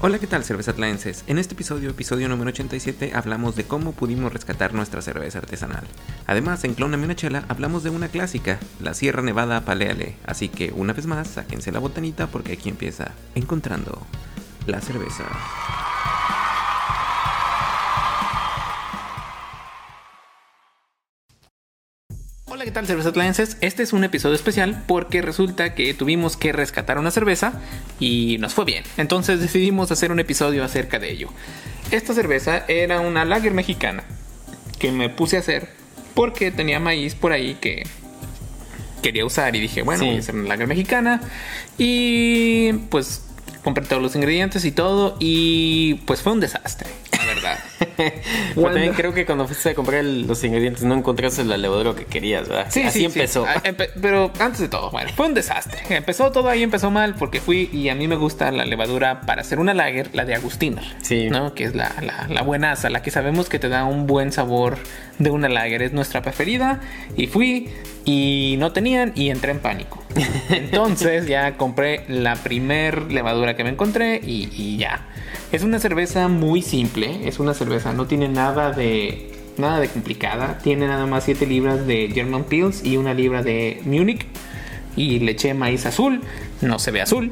Hola, ¿qué tal, cervezatlaenses? En este episodio, episodio número 87, hablamos de cómo pudimos rescatar nuestra cerveza artesanal. Además, en Clóname una chela hablamos de una clásica, la Sierra Nevada Paleale. Así que, una vez más, sáquense la botanita porque aquí empieza Encontrando la cerveza. ¿Qué tal, cervezatlaenses? Este es un episodio especial porque resulta que tuvimos que rescatar una cerveza y nos fue bien. Entonces decidimos hacer un episodio acerca de ello. Esta cerveza era una lager mexicana que me puse a hacer porque tenía maíz por ahí que quería usar y dije, bueno, Sí. voy a hacer una lager mexicana y pues compré todos los ingredientes y todo y pues fue un desastre, la verdad. Pero también creo que cuando fuiste a comprar el- los ingredientes no encontraste la levadura que querías, ¿verdad? Sí, Así sí, empezó. sí. Ah, empe- pero antes de todo, bueno, fue un desastre. Empezó todo ahí, empezó mal porque fui y a mí me gusta la levadura para hacer una lager, la de Agustiner. Sí. ¿No? Que es la, la, la buenaza, la que sabemos que te da un buen sabor de una lager. Es nuestra preferida. Y fui y no tenían y entré en pánico. Entonces ya compré la primer levadura que me encontré y, y ya. Es una cerveza muy simple. Es una cerveza, no tiene nada de nada de complicada. Tiene nada más 7 libras de German Pills y una libra de Munich. Y le eché maíz azul. No se ve azul,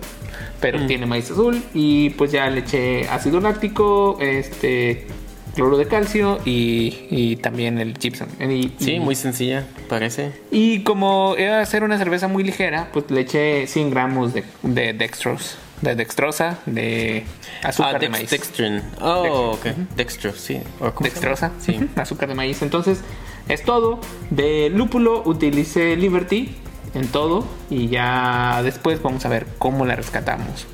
pero tiene maíz azul. Y pues ya le eché ácido láctico, este, cloro de calcio y, y también el gypsum. Y- Sí, y- muy sencilla, parece. y como iba a ser una cerveza muy ligera, pues le eché 100 gramos de, de dextrose, de dextrosa, de azúcar ah, de maíz. Dextrin. Oh, ok. Dextro, sí. ¿O cómo se Dextrosa? Sí. Azúcar de maíz. Entonces, es todo. De lúpulo utilicé Liberty en todo y ya después vamos a ver cómo la rescatamos.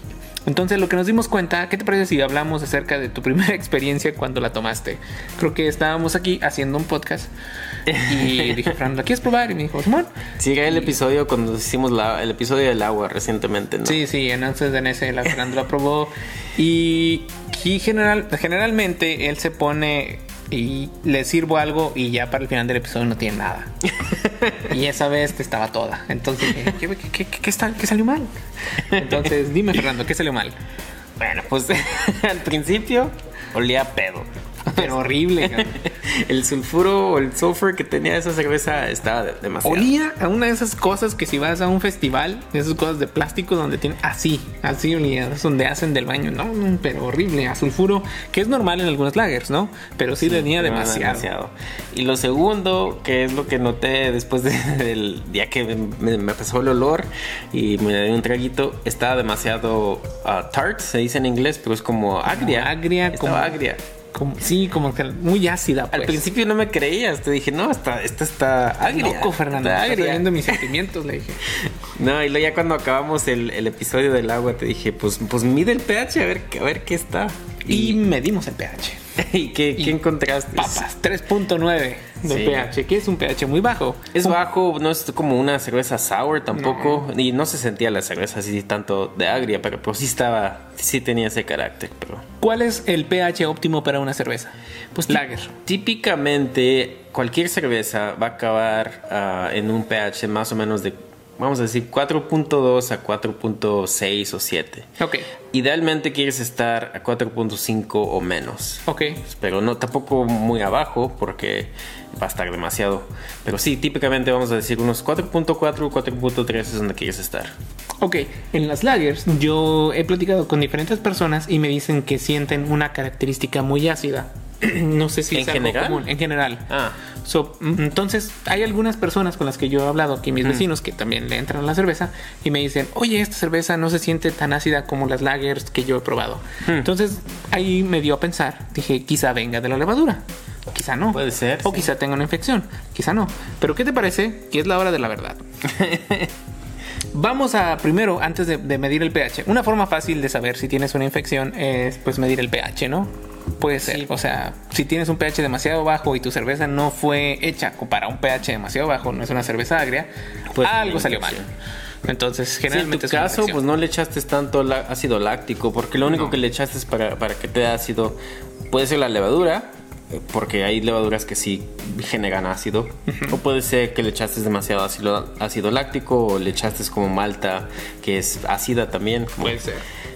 Entonces, lo que nos dimos cuenta, ¿qué te parece si hablamos acerca de tu primera experiencia cuando la tomaste? Creo que estábamos aquí haciendo un podcast y dije, Fran, ¿la quieres probar? Y me dijo, Simón. Sí, el episodio cuando hicimos la, el episodio del agua recientemente, ¿no? Sí, sí, entonces en ese la Fernanda la probó y, y general, generalmente él se pone y le sirvo algo y ya para el final del episodio no tiene nada. y esa vez te estaba toda. Entonces, ¿qué, qué, qué- qué está- qué salió mal? Entonces, dime Fernando, ¿qué salió mal? Bueno, pues al principio olía a pedo. Pero horrible. cabrón. El sulfuro o el sulfur que tenía esa cerveza estaba de- demasiado. Olía a una de esas cosas que si vas a un festival, esas cosas de plástico donde tienen así, así olía, es donde hacen del baño, no, pero horrible, a sulfuro, que es normal en algunos lagers, ¿no? Pero sí, tenía Pero demasiado. Y lo segundo, que es lo que noté después de- del día que me, me pasó el olor y me di un traguito, estaba demasiado ah, tart, se dice en inglés, pero es como agria. agria, Estaba como- agria. Como, sí, como que muy ácida. Al Pues. principio no me creías, te dije, no, esta, esta está agria. Loco, Fernando, está agria. viendo mis sentimientos, le dije. No, y luego ya cuando acabamos el, el episodio del agua, te dije, pues, pues mide el pH a ver, a ver qué está. Y medimos el pH. ¿Y qué, qué encontraste? Papas, 3.9 de Sí. pH, que es un pH muy bajo. Es bajo, no es como una cerveza sour tampoco. Y no se sentía la cerveza así tanto de agria, pero pues sí estaba, sí tenía ese carácter. Pero ¿Cuál es el pH óptimo para una cerveza? Pues lager. típicamente cualquier cerveza va a acabar ah, en un pH más o menos de, vamos a decir, 4.2 a 4.6 o 7. Ok, Idealmente quieres estar a 4.5 o menos. ok. Pero no tampoco muy abajo porque va a estar demasiado. Pero sí, típicamente vamos a decir unos 4.4 o 4.3 es donde quieres estar. Ok, en las lagers yo he platicado con diferentes personas y me dicen que sienten una característica muy ácida. no sé si ¿En es algo general? común. En general. Ah. So, mm, entonces, hay algunas personas con las que yo he hablado, aquí mis vecinos, que también le entran a la cerveza y me dicen, oye, esta cerveza no se siente tan ácida como las lagers que yo he probado. Entonces, ahí me dio a pensar, dije, quizá venga de la levadura. Quizá no. Puede ser, O sí. quizá tenga una infección. Quizá no. Pero ¿qué te parece? Que es la hora de la verdad. Vamos a primero, antes de, de medir el pH, una forma fácil de saber si tienes una infección es pues medir el pH, ¿no? Puede ser, o sea, si tienes un pH demasiado bajo y tu cerveza no fue hecha para un pH demasiado bajo, no es una cerveza agria, Pues, algo salió mal. Entonces, Sí, en generalmente tu caso, pues no le echaste tanto ácido láctico, porque lo único No. que le echaste es para, para que te dé ácido puede ser la levadura, porque hay levaduras que sí generan ácido, o puede ser que le echaste demasiado ácido, ácido láctico, o le echaste como malta, que es ácida también. Puede ser.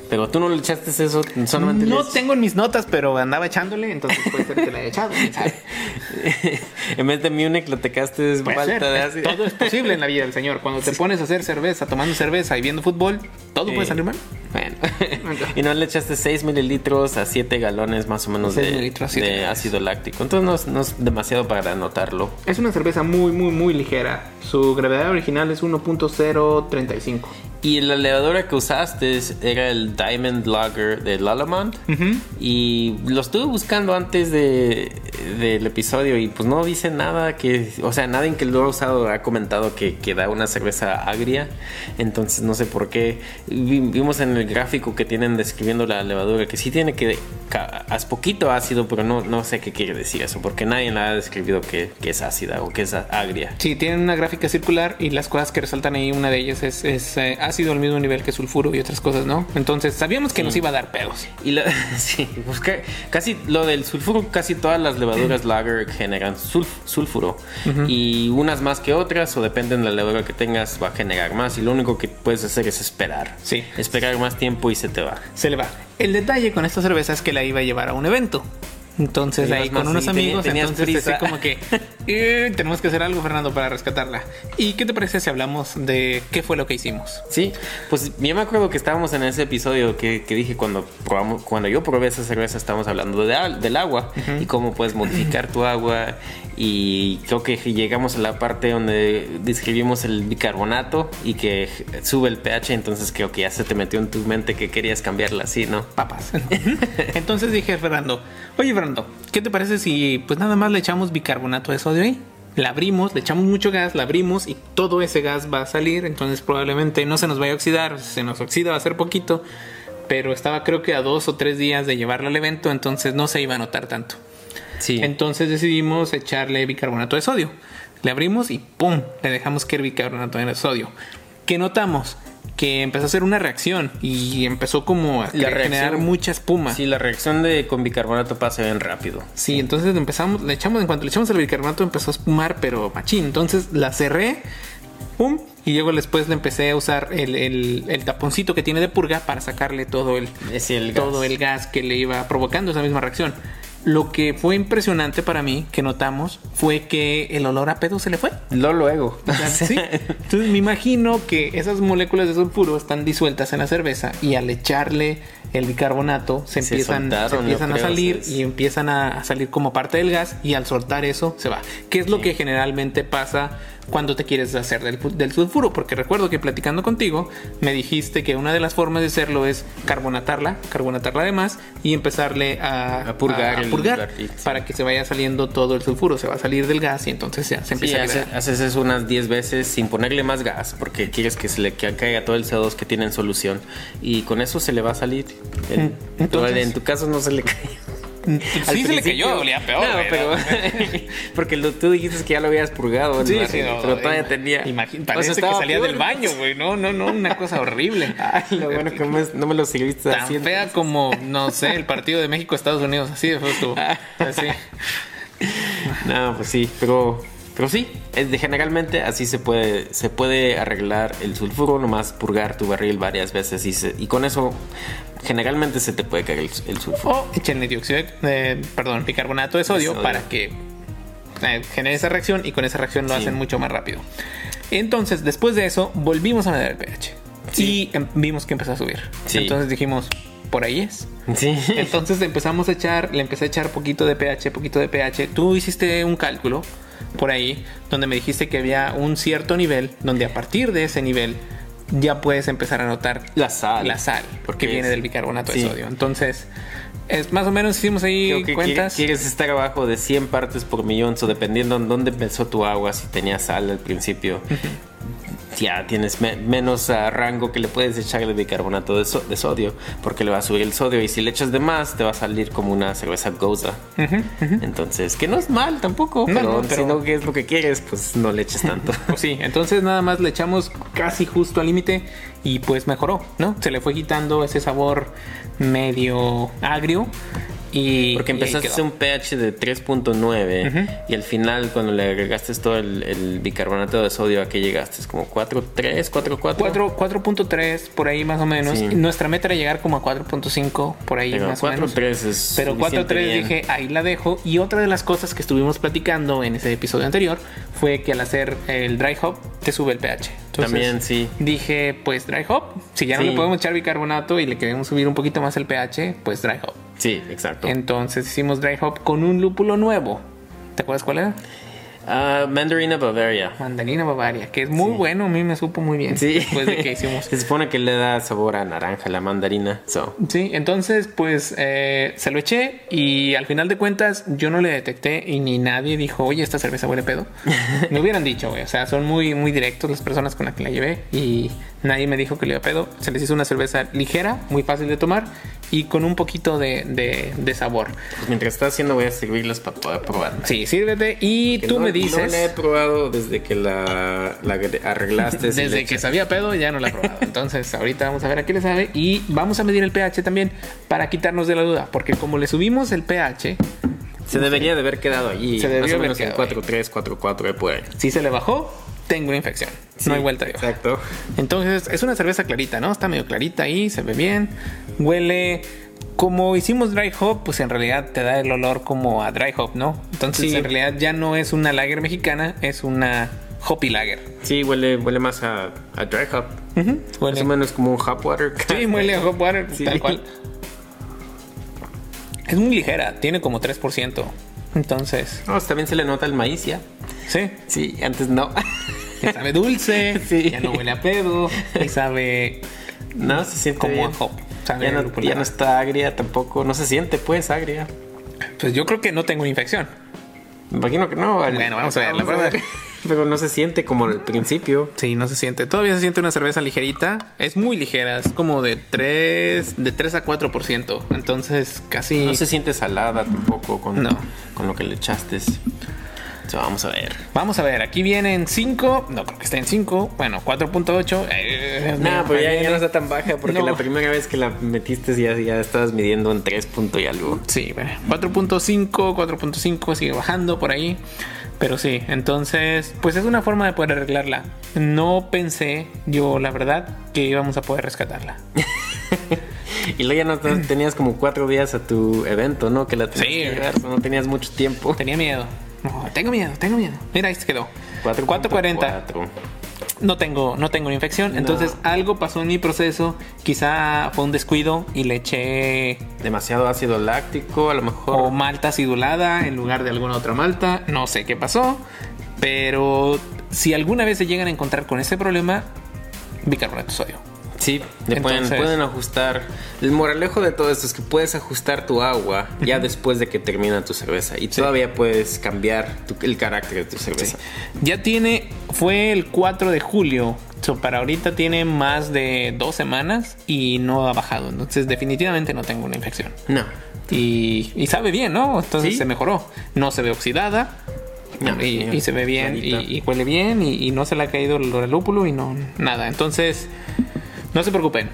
Pero tú no le echaste eso, solamente No tengo en mis notas, pero andaba echándole, entonces puede ser que la haya echado. en vez de Munich lo tecaste Puede de es- ácido. Todo es posible en la vida del Señor. Cuando te pones a hacer cerveza, tomando cerveza y viendo fútbol, todo puede Sí. salir mal. Bueno, y no le echaste 6 mililitros a 7 galones más o menos de, de ácido láctico. Entonces no es, no es demasiado para anotarlo. Es una cerveza muy, muy, muy ligera. Su gravedad original es 1.035. Y la levadura que usaste era el Diamond Lager de Lalamont. Y lo estuve buscando antes de, del episodio y pues no dice nada que, o sea, nadie que lo ha usado ha comentado que, que da una cerveza agria. Entonces no sé por qué. Vi- Vimos en el gráfico que tienen describiendo la levadura que sí tiene que, es poquito ácido, pero no, no sé qué quiere decir eso, porque nadie la ha describido que, que es ácida o que es agria. Sí, tienen una gráfica circular y las cosas que resaltan ahí, una de ellas es, es, eh, ácido al mismo nivel que sulfuro y otras cosas, ¿no? Entonces sabíamos que nos iba a dar pedos. Y la, sí, pues ca- casi lo del sulfuro, casi todas las levaduras lager generan sulf- sulfuro. Y unas más que otras, o depende de la levadura que tengas, va a generar más. Y lo único que puedes hacer es esperar. Sí. Esperar más tiempo y se te va. Se le va. El detalle con esta cerveza es que la iba a llevar a un evento. Entonces ahí con unos sí, amigos, tenías entonces prisa. así como que eh, tenemos que hacer algo, Fernando, para rescatarla. ¿Y qué te parece si hablamos de qué fue lo que hicimos? Sí, pues yo me acuerdo que estábamos en ese episodio que, que dije cuando probamos, cuando yo probé esa cerveza estábamos hablando de del agua y cómo puedes modificar tu agua y creo que llegamos a la parte donde describimos el bicarbonato y que sube el pH, entonces creo que ya se te metió en tu mente que querías cambiarla así, ¿no? Papas. Entonces dije Fernando, oye Fernando, ¿qué te parece si pues nada más le echamos bicarbonato de sodio ahí? La abrimos, le echamos mucho gas, la abrimos y todo ese gas va a salir, entonces probablemente no se nos vaya a oxidar, se nos oxida va a ser poquito, pero estaba creo que a dos o tres días de llevarla al evento, entonces no se iba a notar tanto. Sí. Entonces decidimos echarle bicarbonato de sodio. Le abrimos y ¡pum! Le dejamos que el bicarbonato de sodio. ¿Qué notamos? Que empezó a hacer una reacción y empezó como a La generar mucha espuma. Sí, la reacción de con bicarbonato pasa bien rápido. Sí, entonces empezamos, le echamos, en cuanto le echamos el bicarbonato empezó a espumar, pero machín. Entonces la cerré, pum, y luego después le empecé a usar el, el- el taponcito que tiene de purga para sacarle todo el, Es el gas. todo el gas que le iba provocando esa misma reacción. Lo que fue impresionante para mí, que notamos, fue que el olor a pedo se le fue. Lo luego. ¿Sí? Entonces me imagino que esas moléculas de sulfuro están disueltas en la cerveza y al echarle el bicarbonato se Se empiezan, soltaron, se empiezan a salir y empiezan a, a salir como parte del gas y al soltar eso se va. ¿Qué es lo que generalmente pasa cuando te quieres hacer del, del sulfuro? Porque recuerdo que platicando contigo me dijiste que una de las formas de hacerlo es carbonatarla, carbonatarla además y empezarle a, A purgar a purgar sí. para que se vaya saliendo todo el sulfuro, se va a salir del gas y entonces ya se Sí, empieza a hace- haces eso unas 10 veces sin ponerle más gas porque quieres que se le ca- caiga todo el CO2 que tiene en solución y con eso se le va a salir. El- Entonces- en tu caso no se le cayó. Sí se le cayó, olía peor. No, pero porque lo, tú dijiste que ya lo habías purgado, Sí, sí, no, pero todavía tenía. imagín- O sea, parece que estaba salía peor. del baño, güey. No, no, no, una cosa horrible. Ay, lo bueno que me- no me lo sirviste Tan así. fea como, no sé, el partido de México-Estados Unidos. Así de estuvo. Así. No, pues sí, pero, pero sí, es de- generalmente así se puede, se puede arreglar el sulfuro, nomás purgar tu barril varias veces y, se- y con eso generalmente se te puede caer el, el sulfuro. O échenle dióxido, de- eh, perdón, bicarbonato de sodio, sodio. para que eh, genere esa reacción y con esa reacción lo Sí. hacen mucho más rápido. Entonces, después de eso, volvimos a medir el pH. Y em, vimos que empezó a subir. Sí. Entonces dijimos, por ahí es. Sí. Entonces empezamos a echar, le empecé a echar poquito de pH, poquito de pH. Tú hiciste un cálculo por ahí donde me dijiste que había un cierto nivel donde a partir de ese nivel ya puedes empezar a notar La sal. la sal Porque que viene es- del bicarbonato sí. de sodio. Entonces, es más o menos hicimos ahí que cuentas. quiere- quieres estar abajo de 100 partes por millón, o dependiendo en dónde empezó tu agua, si tenía sal al principio, ya tienes me- menos ah, rango que le puedes echarle bicarbonato de, so- de sodio, porque le va a subir el sodio y si le echas de más te va a salir como una cerveza goza. Entonces, que no es mal tampoco, No, pero, no, si no que es lo que quieres, pues no le eches tanto. Pues sí, entonces nada más le echamos casi justo al límite y pues mejoró, ¿no? Se le fue quitando ese sabor medio agrio Y, Porque y empezaste quedó. un pH de 3.9 y al final cuando le agregaste todo el, el bicarbonato de sodio, ¿a qué llegaste? ¿Es como 4.3, 4.4? 4 4.3 por ahí más o menos. Sí. Nuestra meta era llegar como a 4.5 por ahí Pero más o menos. 4.3 es Pero suficiente 4.3 bien. dije, ahí la dejo. Y otra de las cosas que estuvimos platicando en ese episodio anterior fue que al hacer el dry hop te sube el pH. Entonces, También, sí. Dije, pues dry hop. Si ya no Sí. le podemos echar bicarbonato y le queremos subir un poquito más el pH, pues dry hop. Sí, exacto. Entonces hicimos dry hop con un lúpulo nuevo. ¿Te acuerdas cuál era? Ah, Mandarina Bavaria. Mandarina Bavaria, que es muy bueno, a mí me supo muy bien. Sí. Después de que hicimos Se supone que le da sabor a naranja la mandarina. So. Sí, entonces pues eh, se lo eché y al final de cuentas yo no le detecté y ni nadie dijo, oye, esta cerveza huele pedo. me hubieran dicho, güey, o sea, son muy, muy directos las personas con las que la llevé y nadie me dijo que le iba a pedo. Se les hizo una cerveza ligera, muy fácil de tomar y con un poquito de, de- de sabor. Pues mientras está haciendo voy a servirlas para poder probar. Sí, sírvete y tú no- me No dices... la he probado desde que la, la arreglaste. Desde leche. que sabía pedo ya no la he probado. Entonces ahorita vamos a ver a qué le sabe y vamos a medir el pH también para quitarnos de la duda. Porque como le subimos el pH, Se debería de haber quedado allí. Se debió más o haber menos en quedado 4.3, 4.4 por ahí. si se le bajó, tengo una infección. Sí, no hay vuelta de hoja. Exacto. Entonces es una cerveza clarita, ¿no? Está medio clarita ahí, se ve bien. Huele... Como hicimos dry hop, pues en realidad te da el olor como a dry hop, ¿no? Entonces Sí. en realidad ya no es una lager mexicana, es una hoppy lager. Sí, huele, huele más a, a dry hop. Huele- Más o menos como un hop water. Sí, huele a hop water, Sí. tal cual. Es muy ligera, tiene como 3%. Entonces, No, también se le nota el maíz ya. sí, Sí, antes no. ya sabe dulce, Sí. ya no huele a pedo, y sabe No, se siente como bien. a hop. Sabe Ya no, lupulada. ya no está agria tampoco. No se siente, pues, agria. Pues yo creo que no tengo infección. Me imagino que no. Bueno, vamos a ver, la verdad. Pero no se siente como al principio. Sí, no se siente. Todavía se siente una cerveza ligerita. Es muy ligera, es como de 3, de 3 a 4%. Entonces, casi... No se siente salada tampoco con, No. con lo que le echaste. So, vamos a ver. Vamos a ver, aquí vienen 5. No creo que esté en 5. Bueno, 4.8. Eh, No, pero ya, ya no está tan baja porque No. la primera vez que la metiste ya, ya estabas midiendo en 3 punto y algo. Sí, bueno, 4.5, 4.5 sigue bajando por ahí. Pero sí, entonces, pues es una forma de poder arreglarla. No pensé, yo la verdad, que íbamos a poder rescatarla. Y luego ya no te- tenías como 4 días a tu evento, ¿no? Que la tenías Sí. que llevar, so no tenías mucho tiempo. Tenía miedo. No, tengo miedo, tengo miedo. Mira, ahí se quedó. 4.40. 4.4. No tengo, no tengo una infección. Entonces, algo pasó en mi proceso. Quizá fue un descuido y le eché Demasiado ácido láctico, a lo mejor. o malta acidulada en lugar de alguna otra malta. No sé qué pasó. Pero si alguna vez se llegan a encontrar con ese problema, bicarbonato de sodio. Sí, le pueden, Entonces- pueden ajustar. El moralejo de todo esto es que puedes ajustar tu agua ya después de que termina tu cerveza. Y todavía puedes cambiar tu- el carácter de tu cerveza. Ya tiene, fue el 4 de julio. So, para ahorita tiene más de dos semanas y no ha bajado. Entonces, definitivamente no tengo una infección. No. Y, y sabe bien, ¿no? Entonces Sí. se mejoró. No se ve oxidada. No, y, se ve bien y, huele bien y, y no se le ha caído el lúpulo y no nada. Entonces, no se preocupen.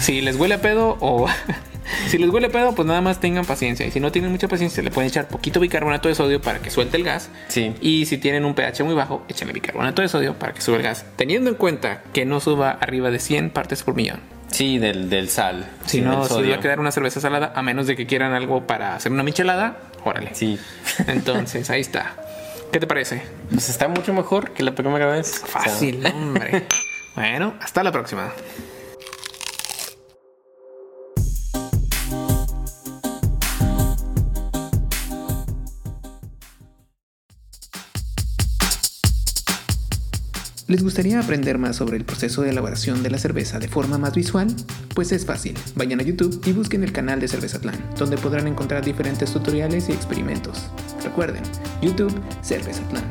Si les huele a pedo o si les huele a pedo, pues nada más tengan paciencia. Y si no tienen mucha paciencia, le pueden echar poquito bicarbonato de sodio para que suelte el gas. Sí. Y si tienen un pH muy bajo, échenle bicarbonato de sodio para que suba el gas. Teniendo en cuenta que no suba arriba de 100 partes por millón. Sí, del, del sal. Si sí, no, se sodio. va a quedar una cerveza salada, a menos de que quieran algo para hacer una michelada, órale. Sí. Entonces, ahí está. ¿Qué te parece? Pues está mucho mejor que la primera vez. O sea, Fácil, hombre. bueno, hasta la próxima. ¿Les gustaría aprender más sobre el proceso de elaboración de la cerveza de forma más visual? Pues es fácil. Vayan a YouTube y busquen el canal de Cervezatlán, donde podrán encontrar diferentes tutoriales y experimentos. Recuerden, YouTube Cervezatlán.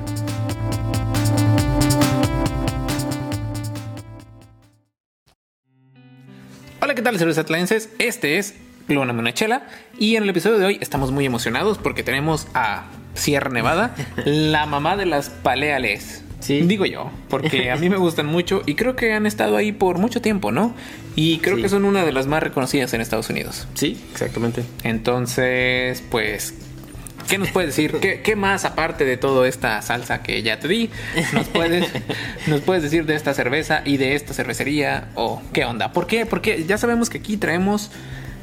Hola, ¿qué tal, cervezatlenses? Este es Luna Monachela y en el episodio de hoy estamos muy emocionados porque tenemos a Sierra Nevada, la mamá de las paleales. Sí. Digo yo, porque a mí me gustan mucho y creo que han estado ahí por mucho tiempo, ¿no? Y creo Sí. que son una de las más reconocidas en Estados Unidos. Sí, exactamente. Entonces, pues, ¿qué nos puedes decir? ¿Qué, qué más aparte de toda esta salsa que ya te di? ¿Nos puedes, ¿Nos puedes decir de esta cerveza y de esta cervecería? ¿O qué onda? ¿Por qué? Porque ya sabemos que aquí traemos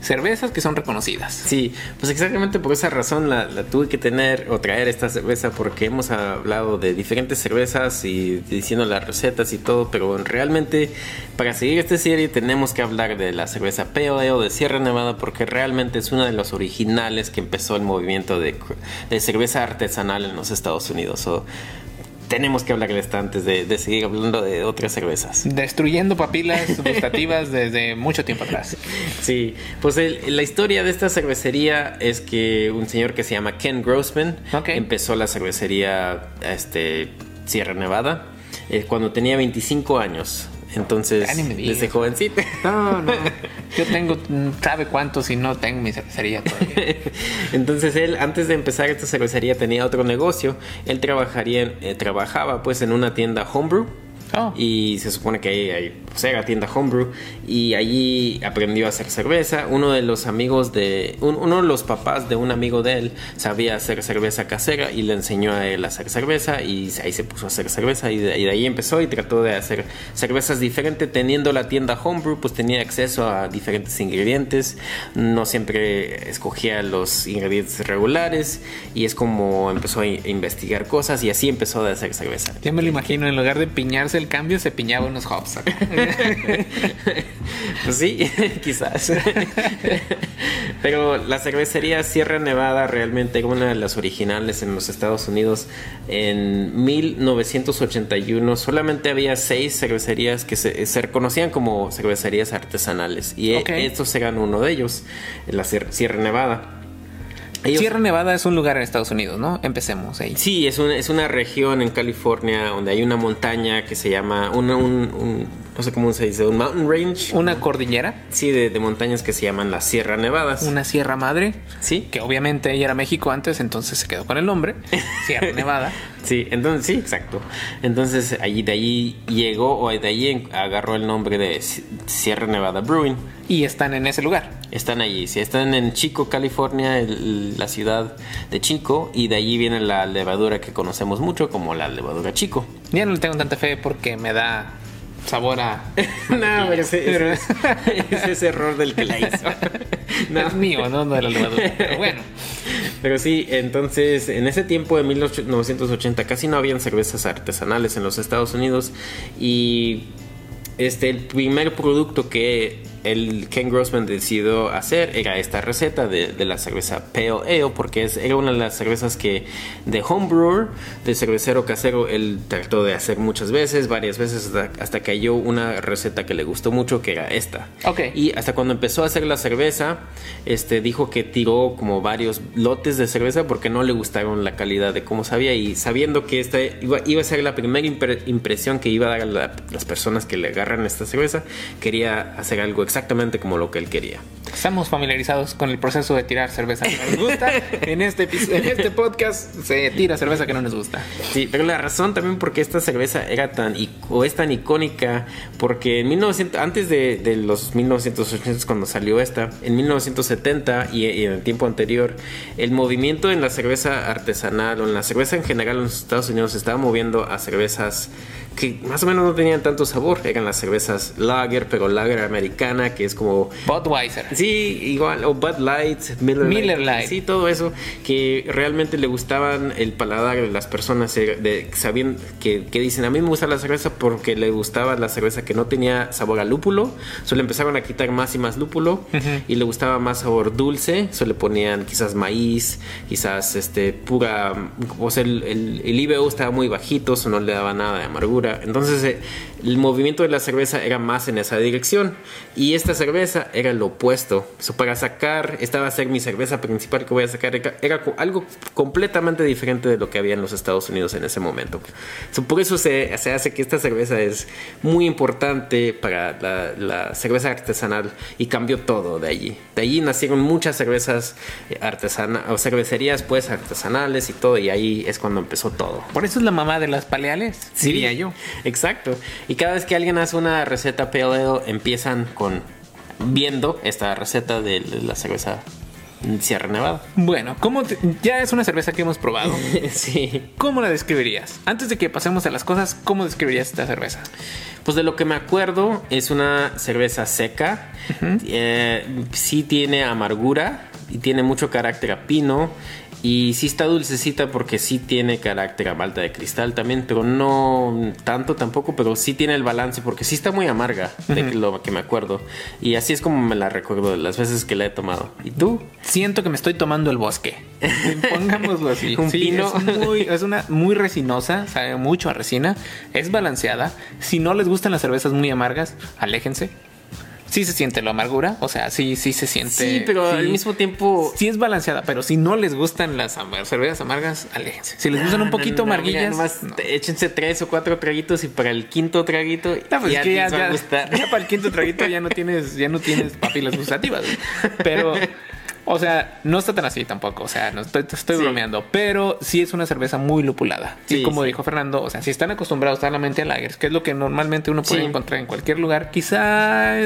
cervezas que son reconocidas. Sí, pues exactamente por esa razón la, la tuve que tener o traer esta cerveza porque hemos hablado de diferentes cervezas y diciendo las recetas y todo, pero realmente para seguir esta serie tenemos que hablar de la cerveza Pale Ale de Sierra Nevada porque realmente es una de los originales que empezó el movimiento de, cerveza artesanal en los Estados Unidos. Tenemos que hablar de esta antes de, de seguir hablando de otras cervezas. Destruyendo papilas gustativas desde mucho tiempo atrás. Sí, pues el- la historia de esta cervecería es que un señor que se llama Ken Grossman empezó la cervecería este, Sierra Nevada eh, cuando tenía 25 años. Entonces, desde jovencito. No, no. Yo tengo, ¿sabe cuánto si no tengo mi cervecería todavía? Entonces él, antes de empezar esta cervecería, tenía otro negocio. Él trabajaría, eh, trabajaba pues en una tienda homebrew. Oh. Y se supone que ahí hay, era tienda homebrew. Y allí aprendió a hacer cerveza. Uno de los amigos de. un- uno de los papás de un amigo de él sabía hacer cerveza casera y le enseñó a él a hacer cerveza. Y ahí se puso a hacer cerveza. Y de, y de ahí empezó y trató de hacer cervezas diferentes. Teniendo la tienda homebrew, pues tenía acceso a diferentes ingredientes. No siempre escogía los ingredientes regulares. Y es como empezó a in- investigar cosas. Y así empezó a hacer cerveza. Ya me lo imagino, en lugar de piñarse el cambio, se piñaba unos hops. acá. Pues sí, quizás. Pero la cervecería Sierra Nevada realmente una de las originales en los Estados Unidos. En 1981 solamente había seis cervecerías que se, se reconocían como cervecerías artesanales. Y e- Ok. estos eran uno de ellos, la Sier- Sierra Nevada. Ellos- Sierra Nevada es un lugar en Estados Unidos, ¿no? Empecemos ahí. Sí, es una, es una región en California donde hay una montaña que se llama, un, un- un- no sé cómo se dice, un mountain range. Una cordillera, Sí, de, de montañas que se llaman las Sierra Nevadas. una Sierra Madre, Sí. que obviamente ella era México antes, entonces se quedó con el nombre, Sierra Nevada. Sí, entonces sí, exacto. Entonces allí de allí llegó o de allí agarró el nombre de Si- Sierra Nevada Brewing. Y están en ese lugar. Están allí, sí, están en Chico, California, el- la ciudad de Chico, y de allí viene la levadura que conocemos mucho como la levadura Chico. Ya no le tengo tanta fe porque me da sabor a... no, pero ese, Pero- ese- ese es error del que la hizo. No. Es mío, no no de la levadura. Pero bueno. Pero sí, entonces en ese tiempo de 1980 casi no habían cervezas artesanales en los Estados Unidos y este el primer producto que el Ken Grossman decidió hacer era esta receta de, de la cerveza Pale Ale porque es, era una de las cervezas que de homebrewer, de cervecero casero, él trató de hacer muchas veces, varias veces hasta, hasta que halló una receta que le gustó mucho que era esta. Y hasta cuando empezó a hacer la cerveza, este dijo que tiró como varios lotes de cerveza porque no le gustaron la calidad de cómo sabía y sabiendo que esta iba, iba a ser la primera impre- impresión que iba a dar a la- las personas que le agarran esta cerveza, quería hacer algo exactamente como lo que él quería. Estamos familiarizados con el proceso de tirar cerveza que no nos gusta. En este, en este podcast se tira cerveza que no nos gusta. Sí, pero la razón también porque esta cerveza era tan o es tan icónica porque en 1900 antes de, de los 1980 cuando salió esta, en 1970 y, y en el tiempo anterior, el movimiento en la cerveza artesanal o en la cerveza en general en los Estados Unidos se estaba moviendo a cervezas que más o menos no tenían tanto sabor, eran las cervezas lager, pero lager americana, que es como Budweiser. Sí, igual, o Bud Light, Miller, Miller Lite. Sí, todo eso que realmente le gustaban el paladar de las personas, eh, de, sabían que, que dicen, a mí me gusta la cerveza porque le gustaba la cerveza que no tenía sabor a lúpulo, solo empezaron a quitar más y más lúpulo y le gustaba más sabor dulce, solo le ponían quizás maíz, quizás este pura, o sea, el, el, el IBU estaba muy bajito, eso no le daba nada de amargura Entonces eh, el movimiento de la cerveza era más en esa dirección y esta cerveza era lo opuesto. So, para sacar, esta va a ser mi cerveza principal que voy a sacar, era, era algo completamente diferente de lo que había en los Estados Unidos en ese momento. So, por eso se, se hace que esta cerveza es muy importante para la, la cerveza artesanal y cambió todo de allí. De allí nacieron muchas cervezas artesanales, o cervecerías pues artesanales y todo y ahí es cuando empezó todo. Por eso es la mamá de las paleales, diría yo. Exacto. Y cada vez que alguien hace una receta pale ale, empiezan con viendo esta receta de la cerveza Sierra Nevada. Bueno, ¿cómo te- ya es una cerveza que hemos probado. sí. ¿Cómo la describirías? Antes de que pasemos a las cosas, ¿cómo describirías esta cerveza? Pues de lo que me acuerdo es una cerveza seca. Eh, sí tiene amargura y tiene mucho carácter a pino. Y sí está dulcecita porque sí tiene carácter a malta de cristal también, pero no tanto tampoco, pero sí tiene el balance porque sí está muy amarga de lo que me acuerdo. Y así es como me la recuerdo de las veces que la he tomado. ¿Y tú? Siento que me estoy tomando el bosque. Pongámoslo así. Un Sí, pino. Es, muy- es una muy resinosa, sabe mucho a resina. Es balanceada. Si no les gustan las cervezas muy amargas, aléjense. Sí se siente la amargura, o sea, sí, sí se siente. Sí, pero sí. al mismo tiempo... Sí es balanceada, pero si no les gustan las cervezas amargas, aléjense. Si les gustan un poquito No, amarguillas, nomás échense tres o cuatro traguitos y para el quinto traguito pues ya ya, para el quinto traguito ya no tienes, ya no tienes papilas gustativas. Pero, o sea, no está tan así tampoco. O sea, no estoy, te estoy Sí. bromeando. Pero sí es una cerveza muy lupulada. y Sí, como sí. dijo Fernando, o sea, si están acostumbrados solamente a lagers, que es lo que normalmente uno puede encontrar en cualquier lugar, quizá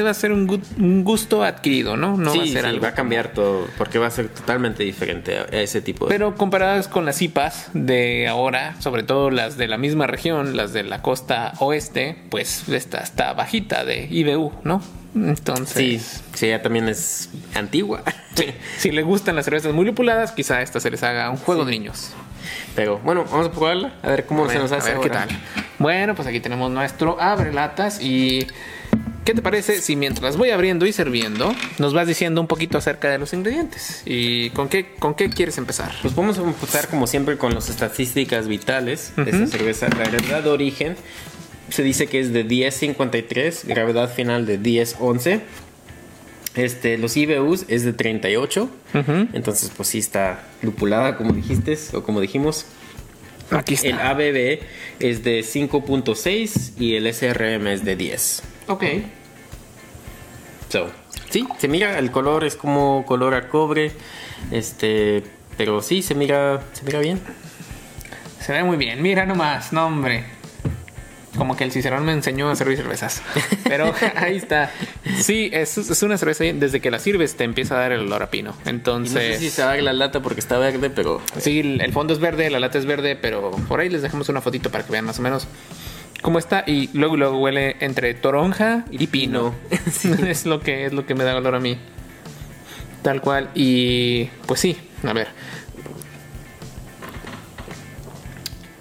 va a ser un, gu- un gusto adquirido, ¿no? No va a ser sí, algo. va a cambiar todo porque va a ser totalmente diferente a, a ese tipo de... Pero comparadas con las IPAs de ahora, sobre todo las de la misma región, las de la costa oeste, pues esta está bajita de IBU, ¿no? Entonces, sí, sí, ya también es antigua. sí, si les gustan las cervezas muy lupuladas, quizá esta se les haga un juego de niños. Pero bueno, vamos a probarla, a ver cómo A se ver, nos a hace ver qué tal. Bueno, pues aquí tenemos nuestro abre latas y ¿qué te parece si mientras voy abriendo y sirviendo nos vas diciendo un poquito acerca de los ingredientes y con qué con qué quieres empezar? Pues vamos a empezar como siempre con las estadísticas vitales de esta cerveza. La gravedad de origen se dice que es de 10.53, gravedad final de 10.11. Este, los IBUs es de 38. Entonces, pues sí está lupulada, como dijiste, o como dijimos. Aquí está. El ABB es de 5.6 y el SRM es de 10. ok. So, sí, se mira, el color es como color a cobre. Este, pero sí, se mira, se mira bien. Se ve muy bien. Mira nomás, no hombre. Como que el Cicerón me enseñó a servir cervezas. Pero ahí está. Sí, es, es una cerveza. Desde que la sirves te empieza a dar el olor a pino. Y Entonces, no sé si se va la lata porque está verde, pero sí, el el fondo es verde, la lata es verde, pero por ahí les dejamos una fotito para que vean más o menos cómo está. Y luego, luego huele entre toronja y, pino. es lo que es lo que me da olor a mí. Tal cual. Y pues sí, a ver.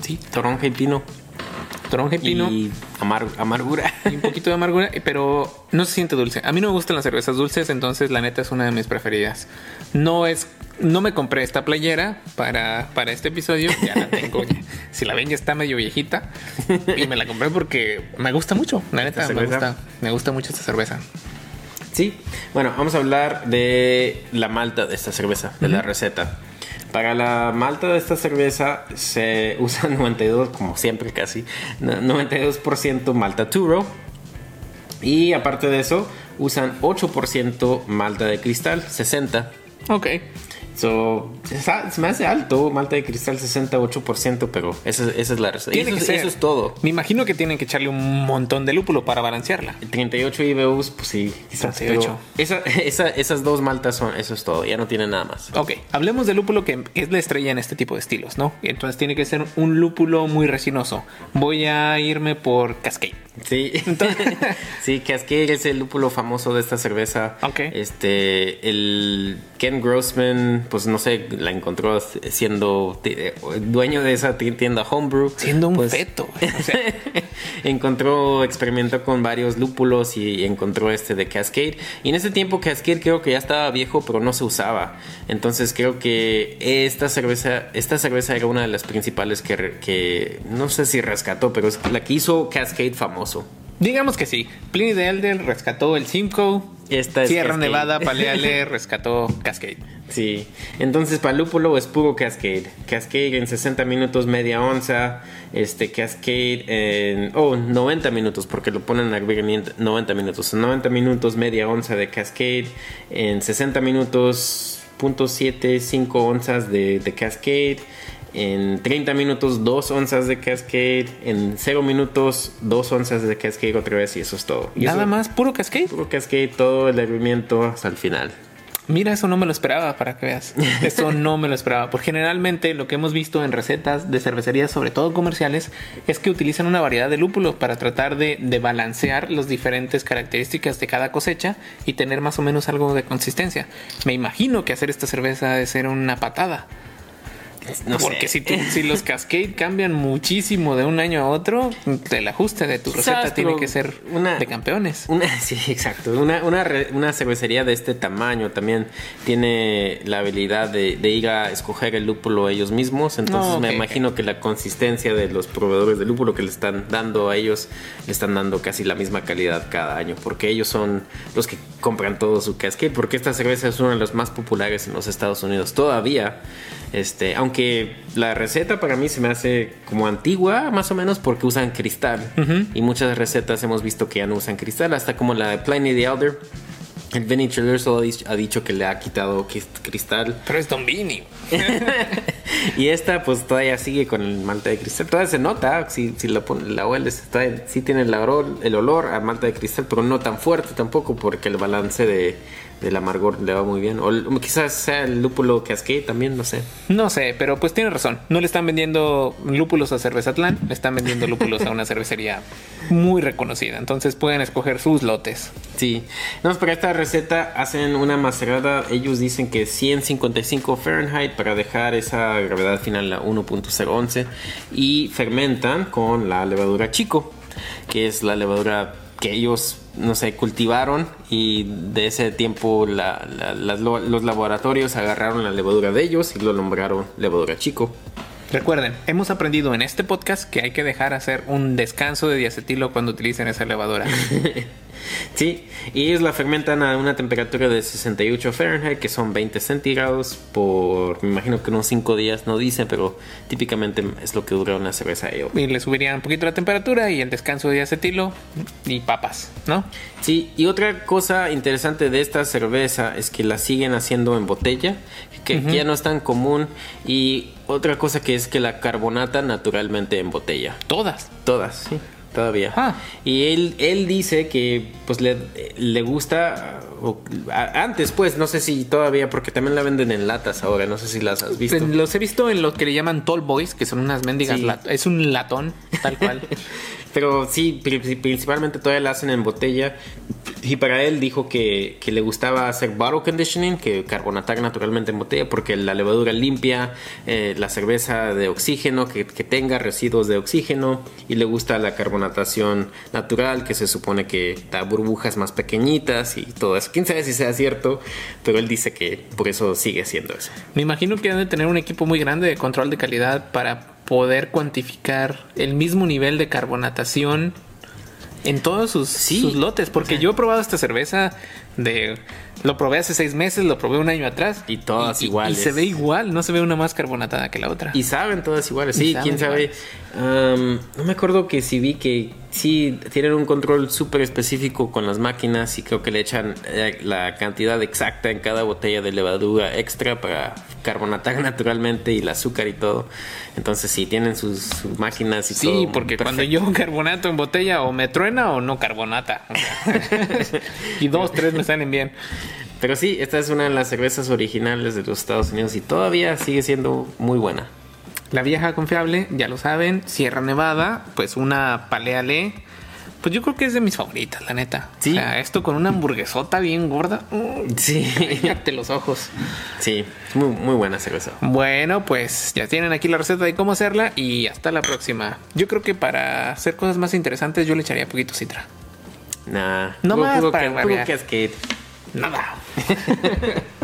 sí, toronja y pino. Toronja y pino. Y amar- amargura. y un poquito de amargura, pero no se siente dulce. A mí no me gustan las cervezas dulces, entonces la neta es una de mis preferidas. No es, no me compré esta playera para, para este episodio, ya la tengo. ya. Si la ven ya está medio viejita y me la compré porque me gusta mucho. La neta ¿Esta me gusta, me gusta mucho esta cerveza. Sí, bueno, vamos a hablar de la malta de esta cerveza, de la receta. Para la malta de esta cerveza se usa 92, como siempre casi, no- 92% malta Turo. Y aparte de eso, usan 8% malta de cristal, 60. Ok. So, se me hace alto, malta de cristal 68%, pero esa, esa es la receta. Eso, que es- ser. eso es todo. Me imagino que tienen que echarle un montón de lúpulo para balancearla. 38 IBUs, pues sí. quizás, 38. pero Esa, esa- esas dos maltas son, eso es todo, ya no tiene nada más. Ok, hablemos del lúpulo que es la estrella en este tipo de estilos, ¿no? Entonces tiene que ser un lúpulo muy resinoso. Voy a irme por Cascade. Sí, sí, Cascade es el lúpulo famoso de esta cerveza. Ok. Este, el Ken Grossman pues no sé, la encontró siendo dueño de esa tienda Homebrew. Siendo un pues, feto. encontró, experimentó con varios lúpulos y encontró este de Cascade. Y en ese tiempo Cascade creo que ya estaba viejo, pero no se usaba. Entonces creo que esta cerveza, esta cerveza era una de las principales que, que no sé si rescató, pero es la que hizo Cascade famoso. Digamos que sí. Pliny de Elder rescató el Simcoe. Esta es Sierra Cascade. Nevada, Paleale rescató Cascade. Sí, entonces para lúpulo es puro Cascade. Cascade en 60 minutos, media onza. Este Cascade en. Oh, 90 minutos, porque lo ponen a hervir en 90 minutos. En 90 minutos, media onza de Cascade. En 60 minutos, .7, 5 onzas de, de Cascade. En 30 minutos, 2 onzas de Cascade. En 0 minutos, 2 onzas de Cascade otra vez. Y eso es todo. Y Nada eso- más, puro Cascade. Puro Cascade, todo el hervimiento hasta el final. Mira, eso no me lo esperaba, para que veas. Eso no me lo esperaba. Porque generalmente lo que hemos visto en recetas de cervecerías, sobre todo comerciales, es que utilizan una variedad de lúpulos para tratar de, de balancear las diferentes características de cada cosecha y tener más o menos algo de consistencia. Me imagino que hacer esta cerveza de ser una patada. No Porque sé. si, tú- si los Cascade cambian muchísimo de un año a otro, el ajuste de tu receta tiene que ser una- de campeones. Una, sí, exacto. Una, una, cervecería de este tamaño también tiene la habilidad de, de ir a escoger el lúpulo ellos mismos. Entonces me imagino que la consistencia de los proveedores de lúpulo que le están dando a ellos, le están dando casi la misma calidad cada año. Porque ellos son los que compran todo su cascade. Porque esta cerveza es una de las más populares en los Estados Unidos todavía. Este, aunque la receta para mí se me hace como antigua, más o menos, porque usan cristal. Y muchas recetas hemos visto que ya no usan cristal, hasta como la de Pliny the Elder. El Vinny Traverso ha dicho- ha dicho que le ha quitado cristal. Pero es Don Vini. y esta, pues todavía sigue con el malta de cristal. Todavía se nota, si, si la, la hueles, todavía sí tiene el olor, el olor a malta de cristal, pero no tan fuerte tampoco, porque el balance de, del amargor le va muy bien. O el- quizás sea el lúpulo cascade también, no sé. No sé, pero pues tiene razón. No le están vendiendo lúpulos a Cervezatlán, le están vendiendo lúpulos a una cervecería muy reconocida. Entonces pueden escoger sus lotes. Sí, no, para esta receta hacen una macerada, ellos dicen que 155 Fahrenheit para dejar esa gravedad final a 1.011 y fermentan con la levadura chico, que es la levadura que ellos, no sé, cultivaron y de ese tiempo la- la- los laboratorios agarraron la levadura de ellos y lo nombraron levadura chico. Recuerden, hemos aprendido en este podcast que hay que dejar hacer un descanso de diacetilo cuando utilicen esa elevadora. Sí, y ellos la fermentan a una temperatura de 68 Fahrenheit, que son 20 centígrados, por, me imagino que unos 5 días, no dice, pero típicamente es lo que dura una cerveza ale. Y le subirían un poquito la temperatura y el descanso de diacetilo y papas, ¿no? Sí, y otra cosa interesante de esta cerveza es que la siguen haciendo en botella, que, ya no es tan común, y otra cosa que es que la carbonata naturalmente en botella. Todas. Todas, sí, todavía. Ah. Y él, él dice que pues le, le gusta, o- a- antes pues, no sé si todavía, porque también la venden en latas ahora, no sé si las has visto. Los he visto en lo que le llaman tall boys, que son unas mendigas. Sí. es un latón, tal cual. Pero sí, pri- pri- principalmente todavía la hacen en botella. Y para él dijo que, le gustaba hacer bottle conditioning, que carbonatar naturalmente en botella, porque la levadura limpia eh, la cerveza de oxígeno, que, tenga residuos de oxígeno. Y le gusta la carbonatación natural, que se supone que da burbujas más pequeñitas y todo eso. Quién sabe si sea cierto, pero él dice que por eso sigue haciendo eso. Me imagino que debe tener un equipo muy grande de control de calidad para poder cuantificar el mismo nivel de carbonatación en todos sus, Sí. sus lotes. Porque yo he probado esta cerveza de... Lo probé hace seis meses, lo probé un año atrás. Y todas y- iguales. Y se ve igual, no se ve una más carbonatada que la otra. Y saben todas iguales. Sí, quién sabe. Am, no me acuerdo que si vi que sí tienen un control súper específico con las máquinas y creo que le echan eh, la cantidad exacta en cada botella de levadura extra para carbonatar naturalmente y el azúcar y todo. Entonces sí, tienen sus, sus máquinas y Sí, todo. porque cuando perfecto. yo carbonato en botella o me truena o no carbonata. Y dos, tres me salen bien. Pero sí, esta es una de las cervezas originales de los Estados Unidos y todavía sigue siendo muy buena. La vieja confiable, ya lo saben, Sierra Nevada, pues una paleale Pues yo creo que es de mis favoritas, la neta. Sí. O sea, esto con una hamburguesota bien gorda. mm, Sí. Cállate los ojos. Sí, es muy, muy buena cerveza. Bueno, pues ya tienen aquí la receta de cómo hacerla y hasta la próxima. Yo creo que para hacer cosas más interesantes yo le echaría poquito citra. Nah. No más para que-. Nada.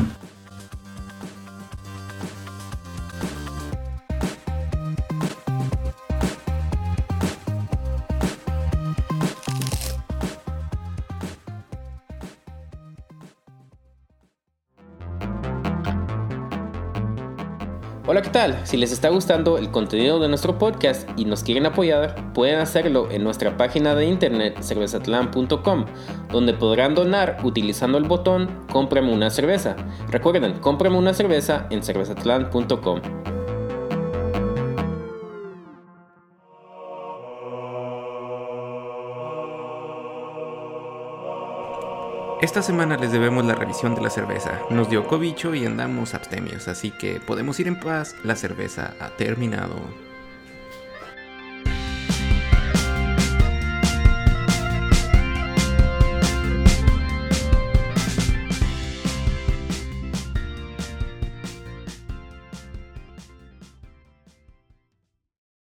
Hola, ¿qué tal? Si les está gustando el contenido de nuestro podcast y nos quieren apoyar, pueden hacerlo en nuestra página de internet cervezatlan.com, donde podrán donar utilizando el botón Cómprame una cerveza. Recuerden, cómprame una cerveza en cervezatlan.com. Esta semana les debemos la revisión de la cerveza. Nos dio cobicho y andamos abstemios, así que podemos ir en paz. La cerveza ha terminado.